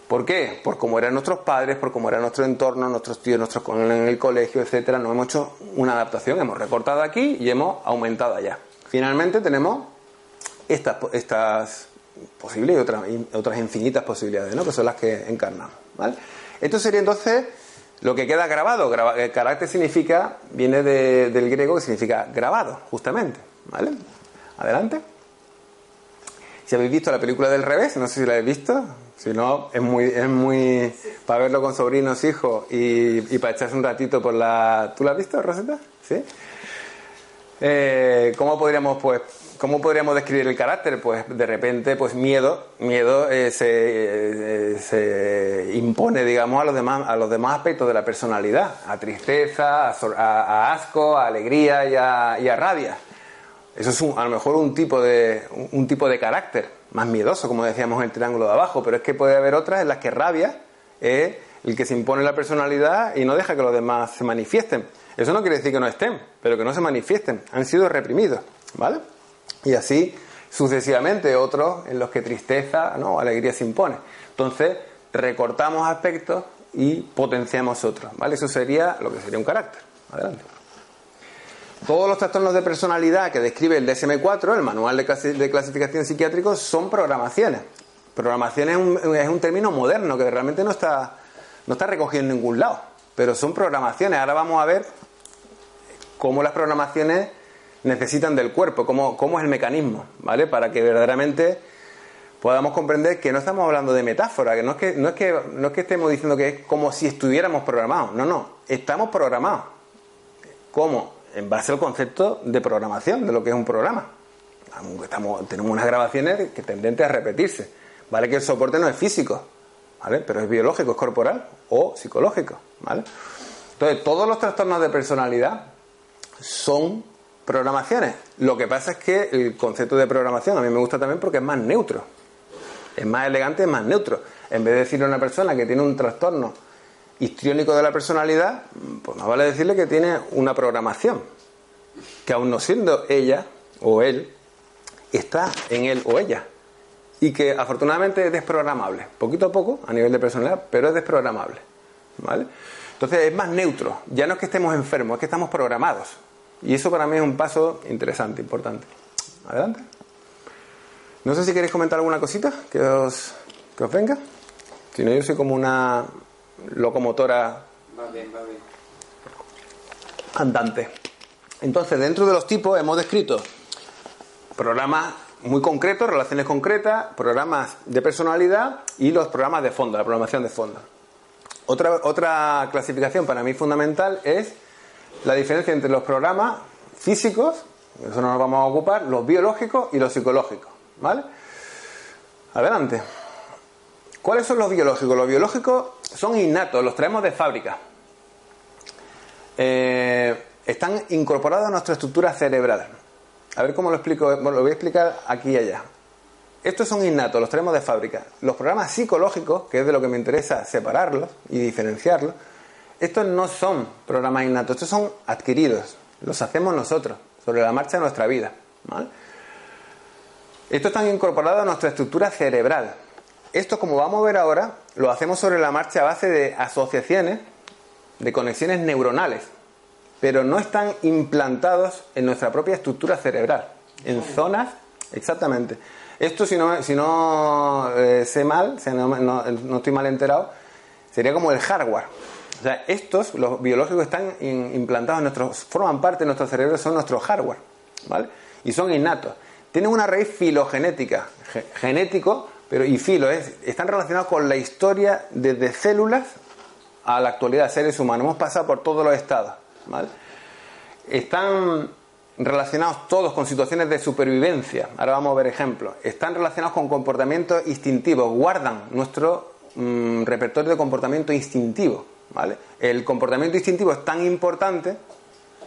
¿Por qué? Por cómo eran nuestros padres, por cómo era nuestro entorno, nuestros tíos, nuestros en el colegio, etcétera. No hemos hecho una adaptación, hemos recortado aquí y hemos aumentado allá. Finalmente tenemos estas, posibles y otras, infinitas posibilidades, ¿no? que son las que encarnamos. ¿vale? Esto sería entonces lo que queda grabado. el carácter significa, viene del griego que significa grabado, justamente. ¿vale? Adelante. Si habéis visto la película del revés, no sé si la habéis visto, si no, es muy, es muy para verlo con sobrinos, hijos y, para echarse un ratito por la... ¿Tú la has visto, Rosetta? ¿Sí? Eh, ¿Cómo podríamos, pues, cómo podríamos describir el carácter? Pues de repente, pues miedo, miedo eh, se, eh, se, impone, digamos, a los demás, a los demás aspectos de la personalidad, a tristeza, a, asco, a alegría y a, y a rabia. Eso es a lo mejor un tipo, de, un, tipo de carácter más miedoso, como decíamos en el triángulo de abajo, pero es que puede haber otras en las que rabia es el que se impone la personalidad y no deja que los demás se manifiesten. Eso no quiere decir que no estén, pero que no se manifiesten. Han sido reprimidos, ¿vale? Y así sucesivamente otros en los que tristeza o alegría se impone. Entonces, recortamos aspectos y potenciamos otros, ¿vale? Eso sería lo que sería un carácter. Adelante. Todos los trastornos de personalidad que describe el DSM-4, el Manual de, Clasificación Psiquiátrico, son programaciones. Programación es un, es un, término moderno que realmente no está, no está recogido en ningún lado, pero son programaciones. Ahora vamos a ver cómo las programaciones necesitan del cuerpo, cómo, cómo es el mecanismo, ¿vale? Para que verdaderamente podamos comprender que no estamos hablando de metáfora, que no es que, no es que, no es que estemos diciendo que es como si estuviéramos programados, no, no, estamos programados. ¿Cómo? En base al concepto de programación de lo que es un programa. Estamos, tenemos unas grabaciones que tendentes a repetirse. Vale que el soporte no es físico, ¿vale? Pero es biológico, es corporal o psicológico, ¿vale? Entonces, todos los trastornos de personalidad son programaciones. Lo que pasa es que el concepto de programación a mí me gusta también porque es más neutro. Es más elegante, es más neutro. En vez de decirle a una persona que tiene un trastorno histriónico de la personalidad, pues más vale decirle que tiene una programación, que aún no siendo ella o él, está en él o ella. Y que afortunadamente es desprogramable, poquito a poco a nivel de personalidad, pero es desprogramable. ¿Vale? Entonces es más neutro, ya no es que estemos enfermos, es que estamos programados. Y eso para mí es un paso interesante, importante. Adelante. No sé si queréis comentar alguna cosita que os, que os venga. Si no, yo soy como una locomotora andante. Entonces, dentro de los tipos hemos descrito programas muy concretos, relaciones concretas, programas de personalidad y los programas de fondo, la programación de fondo. Otra, otra clasificación para mí fundamental es la diferencia entre los programas físicos, eso no nos vamos a ocupar, los biológicos y los psicológicos. ¿Vale? Adelante. ¿Cuáles son los biológicos? Los biológicos son innatos, los traemos de fábrica. Eh, están incorporados a nuestra estructura cerebral. A ver cómo lo explico, bueno, lo voy a explicar aquí y allá. Estos son innatos, los traemos de fábrica. Los programas psicológicos, que es de lo que me interesa separarlos y diferenciarlos, estos no son programas innatos, estos son adquiridos. Los hacemos nosotros, sobre la marcha de nuestra vida. Estos están incorporados a nuestra estructura cerebral. Esto, como vamos a ver ahora, lo hacemos sobre la marcha a base de asociaciones, de conexiones neuronales, pero no están implantados en nuestra propia estructura cerebral, en zonas, exactamente. Esto, si no, si no eh, sé mal, si no, no, estoy mal enterado, sería como el hardware. O sea, estos, los biológicos, están implantados en nuestros, forman parte de nuestro cerebro, son nuestro hardware, ¿vale? Y son innatos. Tienen una raíz filogenética, genético, pero y filo, es, están relacionados con la historia desde células a la actualidad, seres humanos. Hemos pasado por todos los estados. Están relacionados todos con situaciones de supervivencia. Ahora vamos a ver ejemplos. Están relacionados con comportamientos instintivos. Guardan nuestro mm, repertorio de comportamiento instintivo. ¿vale? El comportamiento instintivo es tan importante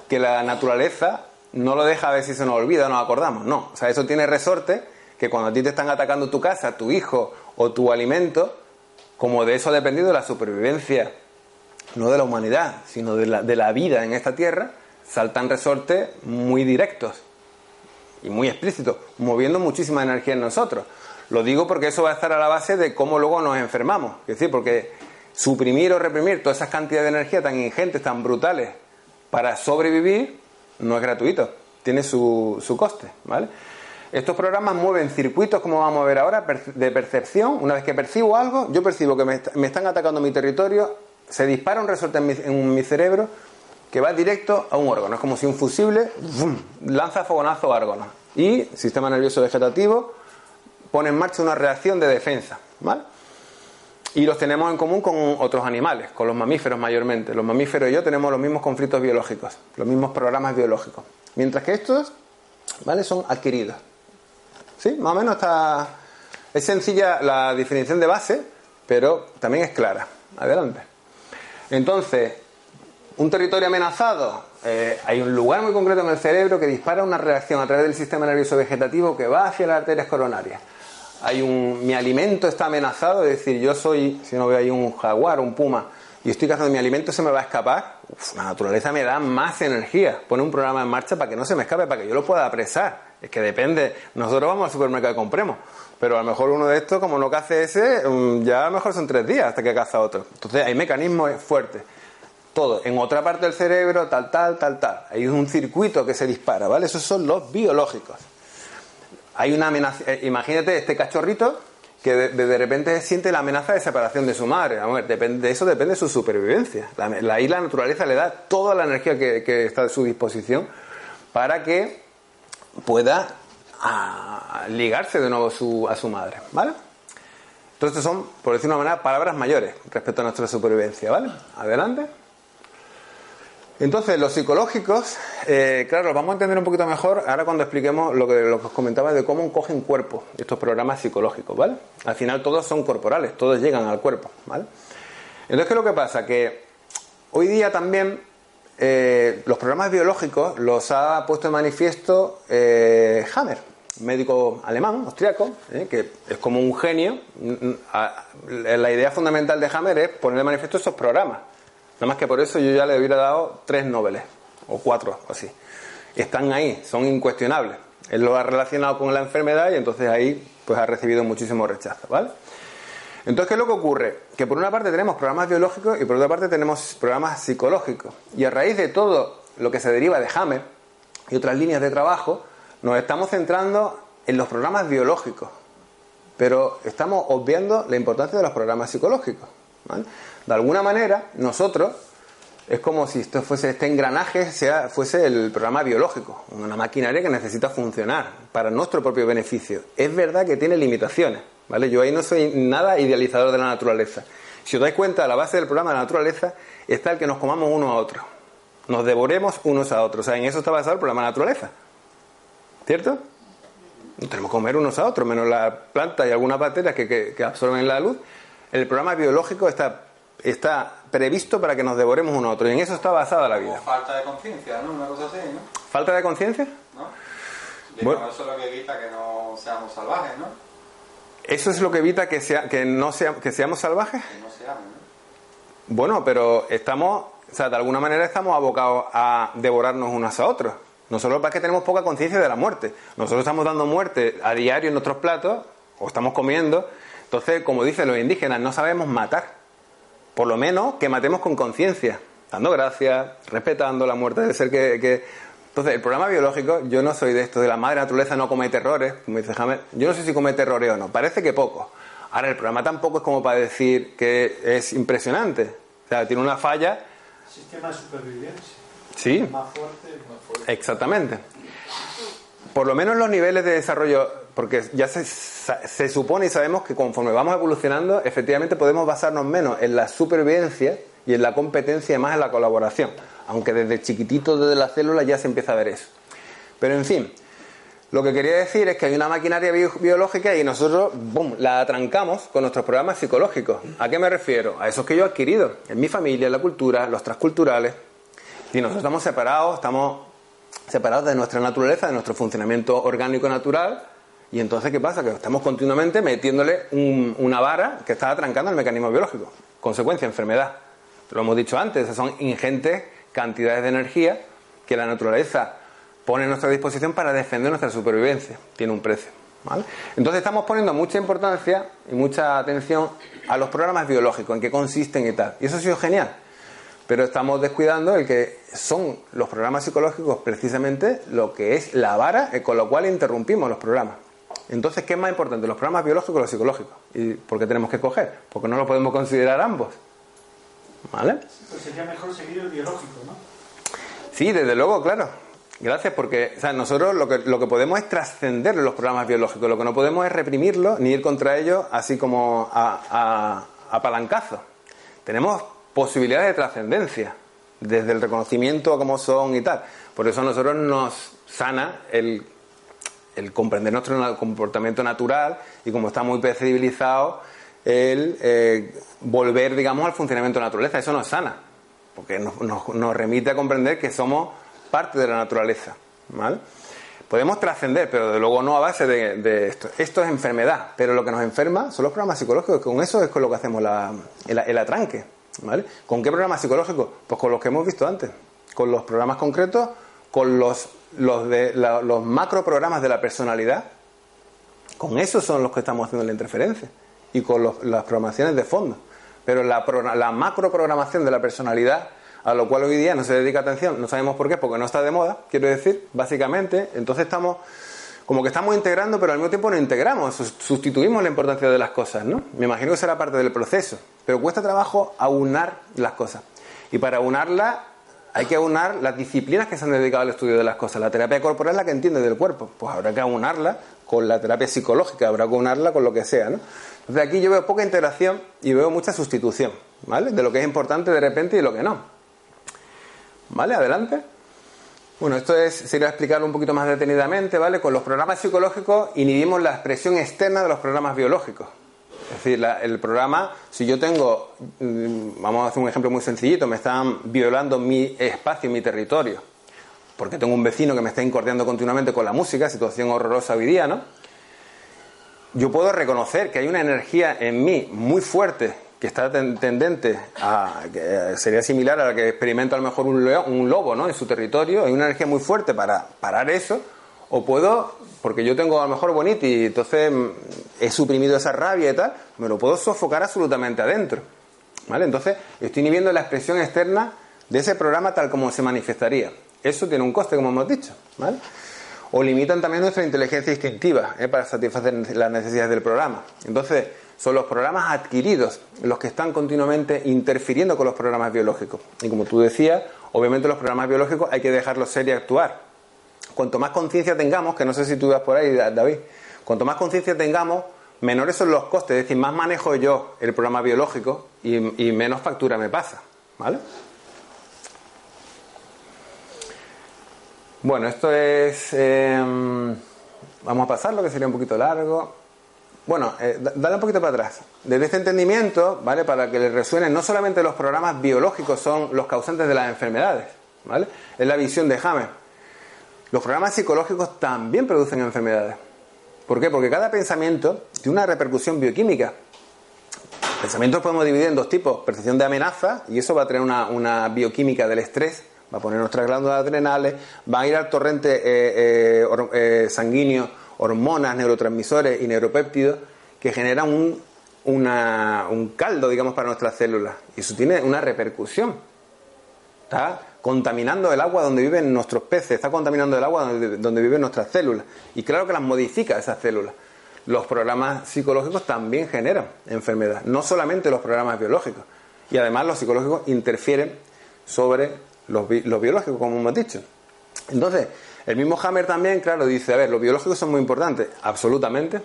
que la naturaleza no lo deja a ver si se nos olvida o nos acordamos. No, o sea, eso tiene resorte que cuando a ti te están atacando tu casa, tu hijo o tu alimento, como de eso ha dependido la supervivencia, no de la humanidad, sino de la, de la vida en esta tierra, saltan resortes muy directos y muy explícitos, moviendo muchísima energía en nosotros. Lo digo porque eso va a estar a la base de cómo luego nos enfermamos. Es decir, porque suprimir o reprimir todas esas cantidades de energía tan ingentes, tan brutales, para sobrevivir, no es gratuito. Tiene su, su coste, ¿vale? Estos programas mueven circuitos, como vamos a ver ahora, de percepción. Una vez que percibo algo, yo percibo que me, están atacando mi territorio, se dispara un resorte en mi, cerebro que va directo a un órgano. Es como si un fusible lanza fogonazo a órgano. Y sistema nervioso vegetativo pone en marcha una reacción de defensa. ¿vale? Y los tenemos en común con otros animales, con los mamíferos mayormente. Los mamíferos y yo tenemos los mismos conflictos biológicos, los mismos programas biológicos. Mientras que estos ¿vale? son adquiridos. ¿Sí? Más o menos está... Es sencilla la definición de base, pero también es clara. Adelante. Entonces, un territorio amenazado, eh, hay un lugar muy concreto en el cerebro que dispara una reacción a través del sistema nervioso vegetativo que va hacia las arterias coronarias. hay un, mi alimento está amenazado, es decir, yo soy, si no veo ahí un jaguar, un puma, y estoy cazando mi alimento, se me va a escapar, la naturaleza me da más energía. Pone un programa en marcha para que no se me escape, para que yo lo pueda apresar. Es que depende, nosotros vamos al supermercado y compremos, pero a lo mejor uno de estos, como no cace ese, mm, ya a lo mejor son tres días hasta que caza otro. Entonces hay mecanismos fuertes. Todo, en otra parte del cerebro, tal, tal, tal, tal. Hay un circuito que se dispara, ¿vale? Esos son los biológicos. Hay una amenaza, eh, imagínate este cachorrito que de, repente siente la amenaza de separación de su madre. depende, de eso depende de su supervivencia. La, la, la naturaleza le da toda la energía que, está a su disposición para que pueda ah, ligarse de nuevo a su madre. ¿Vale? Entonces son, por decir una manera, palabras mayores respecto a nuestra supervivencia. ¿Vale? Adelante. Entonces, los psicológicos, eh, claro, vamos a entender un poquito mejor ahora cuando expliquemos lo que, lo que os comentaba de cómo cogen cuerpo estos programas psicológicos, ¿vale? Al final todos son corporales, todos llegan al cuerpo, ¿vale? Entonces, ¿qué es lo que pasa? Que hoy día también eh, los programas biológicos los ha puesto en manifiesto eh, Hammer, médico alemán, austriaco, que es como un genio. La idea fundamental de Hammer es poner en manifiesto esos programas Nada más que por eso yo ya le hubiera dado tres noveles, o cuatro, o así. Están ahí, son incuestionables. Él lo ha relacionado con la enfermedad y entonces ahí pues ha recibido muchísimo rechazo, ¿vale? Entonces, ¿qué es lo que ocurre? Que por una parte tenemos programas biológicos y por otra parte tenemos programas psicológicos. Y a raíz de todo lo que se deriva de Hammer y otras líneas de trabajo, nos estamos centrando en los programas biológicos. Pero estamos obviando la importancia de los programas psicológicos. De alguna manera, nosotros es como si esto fuese este engranaje sea, fuese el programa biológico, una maquinaria que necesita funcionar para nuestro propio beneficio. Es verdad que tiene limitaciones, ¿vale? Yo ahí no soy nada idealizador de la naturaleza. Si os dais cuenta, la base del programa de la naturaleza está el que nos comamos unos a otros. Nos devoremos unos a otros. O sea, en eso está basado el programa de la naturaleza. ¿Cierto? tenemos que comer unos a otros, menos las plantas y algunas bacterias que, que absorben la luz. El programa biológico está está previsto para que nos devoremos uno a otro. Y en eso está basada la vida. falta de conciencia, ¿no? Una cosa así, ¿no? ¿Falta de conciencia? ¿No? Bueno, eso es lo que evita que no seamos salvajes, ¿no? ¿Eso es lo que evita que, sea, que, no sea, que seamos salvajes? Que no seamos, ¿no? Bueno, pero estamos, o sea, de alguna manera estamos abocados a devorarnos unos a otros. Nosotros es que tenemos poca conciencia de la muerte. Nosotros estamos dando muerte a diario en nuestros platos, o estamos comiendo. Entonces, como dicen los indígenas, no sabemos matar por lo menos que matemos con conciencia, dando gracias, respetando la muerte del ser que, Entonces, el programa biológico, yo no soy de esto, de la madre naturaleza no comete errores, como dice Hammer, yo no sé si comete errores o no, parece que poco. Ahora, el programa tampoco es como para decir que es impresionante, o sea, tiene una falla. Sistema de supervivencia. Sí. Más fuerte, más fuerte. Exactamente. Por lo menos los niveles de desarrollo porque ya se, supone y sabemos que conforme vamos evolucionando, efectivamente podemos basarnos menos en la supervivencia y en la competencia y más en la colaboración. Aunque desde chiquitito, desde la célula, ya se empieza a ver eso. Pero en fin, lo que quería decir es que hay una maquinaria biológica y nosotros boom, la atrancamos con nuestros programas psicológicos. ¿A qué me refiero? A esos que yo he adquirido en mi familia, en la cultura, los transculturales. Y nosotros estamos separados, estamos separados de nuestra naturaleza, de nuestro funcionamiento orgánico natural y entonces, ¿qué pasa? Que estamos continuamente metiéndole una vara que está atrancando el mecanismo biológico. Consecuencia, enfermedad. Lo hemos dicho antes, son ingentes cantidades de energía que la naturaleza pone a nuestra disposición para defender nuestra supervivencia. Tiene un precio. Entonces estamos poniendo mucha importancia y mucha atención a los programas biológicos, en qué consisten y tal. Y eso ha sido genial. Pero estamos descuidando el que son los programas psicológicos precisamente lo que es la vara con lo cual interrumpimos los programas. Entonces, ¿qué es más importante, los programas biológicos o los psicológicos? ¿Y por qué tenemos que escoger? Porque no lo podemos considerar ambos. ¿Vale? Pues sería mejor seguir el biológico, ¿no? Sí, desde luego, claro. Gracias, porque o sea, nosotros lo que, lo que podemos es trascender los programas biológicos, lo que no podemos es reprimirlos ni ir contra ellos así como a, a, a palancazo. Tenemos posibilidades de trascendencia, desde el reconocimiento a cómo son y tal. Por eso a nosotros nos sana el el comprender nuestro comportamiento natural y como está muy percibilizado, el eh, volver, digamos, al funcionamiento de la naturaleza. Eso nos sana, porque nos, remite a comprender que somos parte de la naturaleza. Podemos trascender, pero de luego no a base de, esto. Esto es enfermedad, pero lo que nos enferma son los programas psicológicos. Con eso es con lo que hacemos el, atranque. ¿vale? ¿Con qué programas psicológicos? Pues con los que hemos visto antes. Con los programas concretos, con los, los, de, los macro programas de la personalidad. Con esos son los que estamos haciendo la interferencia. Y con las programaciones de fondo. Pero la, la macro programación de la personalidad a lo cual hoy día no se dedica atención, no sabemos por qué, porque no está de moda, quiero decir, básicamente, entonces estamos como que estamos integrando, pero al mismo tiempo no integramos, sustituimos la importancia de las cosas, ¿no? Me imagino que será parte del proceso, pero cuesta trabajo aunar las cosas. Y para aunarlas hay que aunar las disciplinas que se han dedicado al estudio de las cosas. La terapia corporal es la que entiende del cuerpo, pues habrá que aunarla con la terapia psicológica, habrá que aunarla con lo que sea, ¿no? Entonces aquí yo veo poca integración y veo mucha sustitución, ¿vale? De lo que es importante de repente y de lo que no. ¿Vale? Adelante. Bueno, esto es, sería explicarlo un poquito más detenidamente, ¿vale? Con los programas psicológicos inhibimos la expresión externa de los programas biológicos. Es decir, el programa, si yo tengo, mm, vamos a hacer un ejemplo muy sencillito, me están violando mi espacio, mi territorio, porque tengo un vecino que me está incordiando continuamente con la música, situación horrorosa hoy día, ¿no? Yo puedo reconocer que hay una energía en mí muy fuerte que está tendente a que sería similar a la que experimenta a lo mejor un, un lobo ¿no? en su territorio, hay una energía muy fuerte para parar eso, o puedo, porque yo tengo a lo mejor bonito y entonces mm, he suprimido esa rabia y tal, me lo puedo sofocar absolutamente adentro. ¿Vale? Entonces estoy inhibiendo la expresión externa de ese programa tal como se manifestaría. Eso tiene un coste, como hemos dicho. ¿vale? O limitan también nuestra inteligencia instintiva ¿eh? para satisfacer las necesidades del programa. Entonces, son los programas adquiridos los que están continuamente interfiriendo con los programas biológicos. Y como tú decías, obviamente los programas biológicos hay que dejarlos ser y actuar. Cuanto más conciencia tengamos, que no sé si tú vas por ahí, David, cuanto más conciencia tengamos, menores son los costes, es decir, más manejo yo el programa biológico y, menos factura me pasa. ¿Vale? Bueno, esto es... Em, vamos a pasarlo, que sería un poquito largo. Bueno, eh, dale un poquito para atrás. Desde este entendimiento, ¿vale? Para que les resuene, no solamente los programas biológicos son los causantes de las enfermedades, ¿vale? Es la visión de Hammer. Los programas psicológicos también producen enfermedades. ¿Por qué? Porque cada pensamiento tiene una repercusión bioquímica. Pensamientos podemos dividir en dos tipos: percepción de amenaza, y eso va a tener una, bioquímica del estrés, va a poner nuestras glándulas adrenales, va a ir al torrente eh, eh, sanguíneo hormonas, neurotransmisores y neuropéptidos que generan un, un caldo, digamos, para nuestras células. Y eso tiene una repercusión. Está contaminando el agua donde viven nuestros peces, está contaminando el agua donde, donde viven nuestras células. Y claro que las modifica esas células. Los programas psicológicos también generan enfermedad, no solamente los programas biológicos. Y además los psicológicos interfieren sobre los, los biológicos, como hemos dicho. Entonces, el mismo Hammer también, claro, dice, a ver, los biológicos son muy importantes, absolutamente.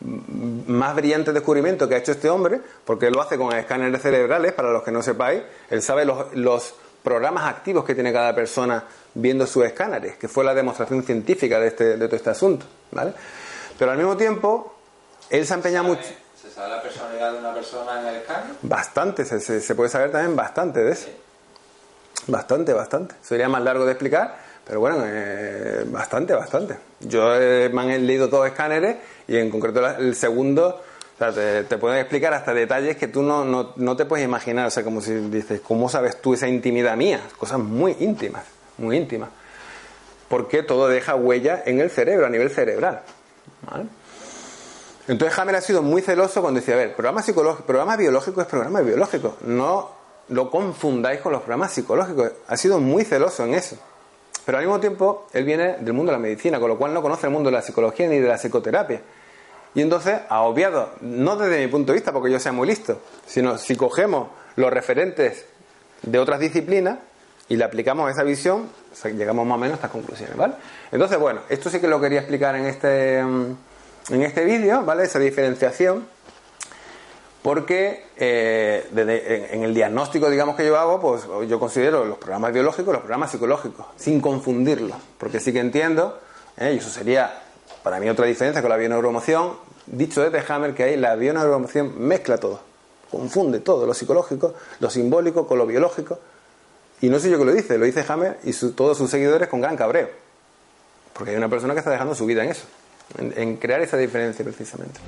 Más brillante descubrimiento que ha hecho este hombre, porque lo hace con escáneres cerebrales, para los que no sepáis, él sabe los, programas activos que tiene cada persona viendo sus escáneres, que fue la demostración científica de, este, de todo este asunto, ¿vale? Pero al mismo tiempo, él se empeña mucho... ¿Se sabe la personalidad de una persona en el escáner? Bastante, se, se puede saber también bastante de eso. Bastante, bastante. Sería más largo de explicar, pero bueno, eh, bastante, bastante. Yo eh, me han leído dos escáneres y en concreto el segundo, sea, te, pueden explicar hasta detalles que tú no, no, no, te puedes imaginar. O sea, como si dices, ¿cómo sabes tú esa intimidad mía? Cosas muy íntimas, muy íntimas. Porque todo deja huella en el cerebro, a nivel cerebral. Entonces Hammer ha sido muy celoso cuando decía, a ver, programa, psicológico, programa biológico es programa biológico. No lo confundáis con los programas psicológicos. Ha sido muy celoso en eso. Pero al mismo tiempo, él viene del mundo de la medicina, con lo cual no conoce el mundo de la psicología ni de la psicoterapia. Y entonces ha obviado, no desde mi punto de vista, porque yo sea muy listo, sino si cogemos los referentes de otras disciplinas y le aplicamos esa visión, llegamos más o menos a estas conclusiones, ¿vale? Entonces, bueno, esto sí que lo quería explicar en este, en este vídeo, ¿vale? Esa diferenciación porque eh, en, el diagnóstico, digamos, que yo hago, pues yo considero los programas biológicos los programas psicológicos, sin confundirlos, porque sí que entiendo, eh, y eso sería para mí otra diferencia con la bioneuromoción, dicho desde Hammer que ahí la bioneuromoción mezcla todo, confunde todo, lo psicológico, lo simbólico con lo biológico, y no sé yo que lo dice, lo dice Hammer y todos sus seguidores con gran cabreo, Porque hay una persona que está dejando su vida en eso, en, en crear esa diferencia precisamente.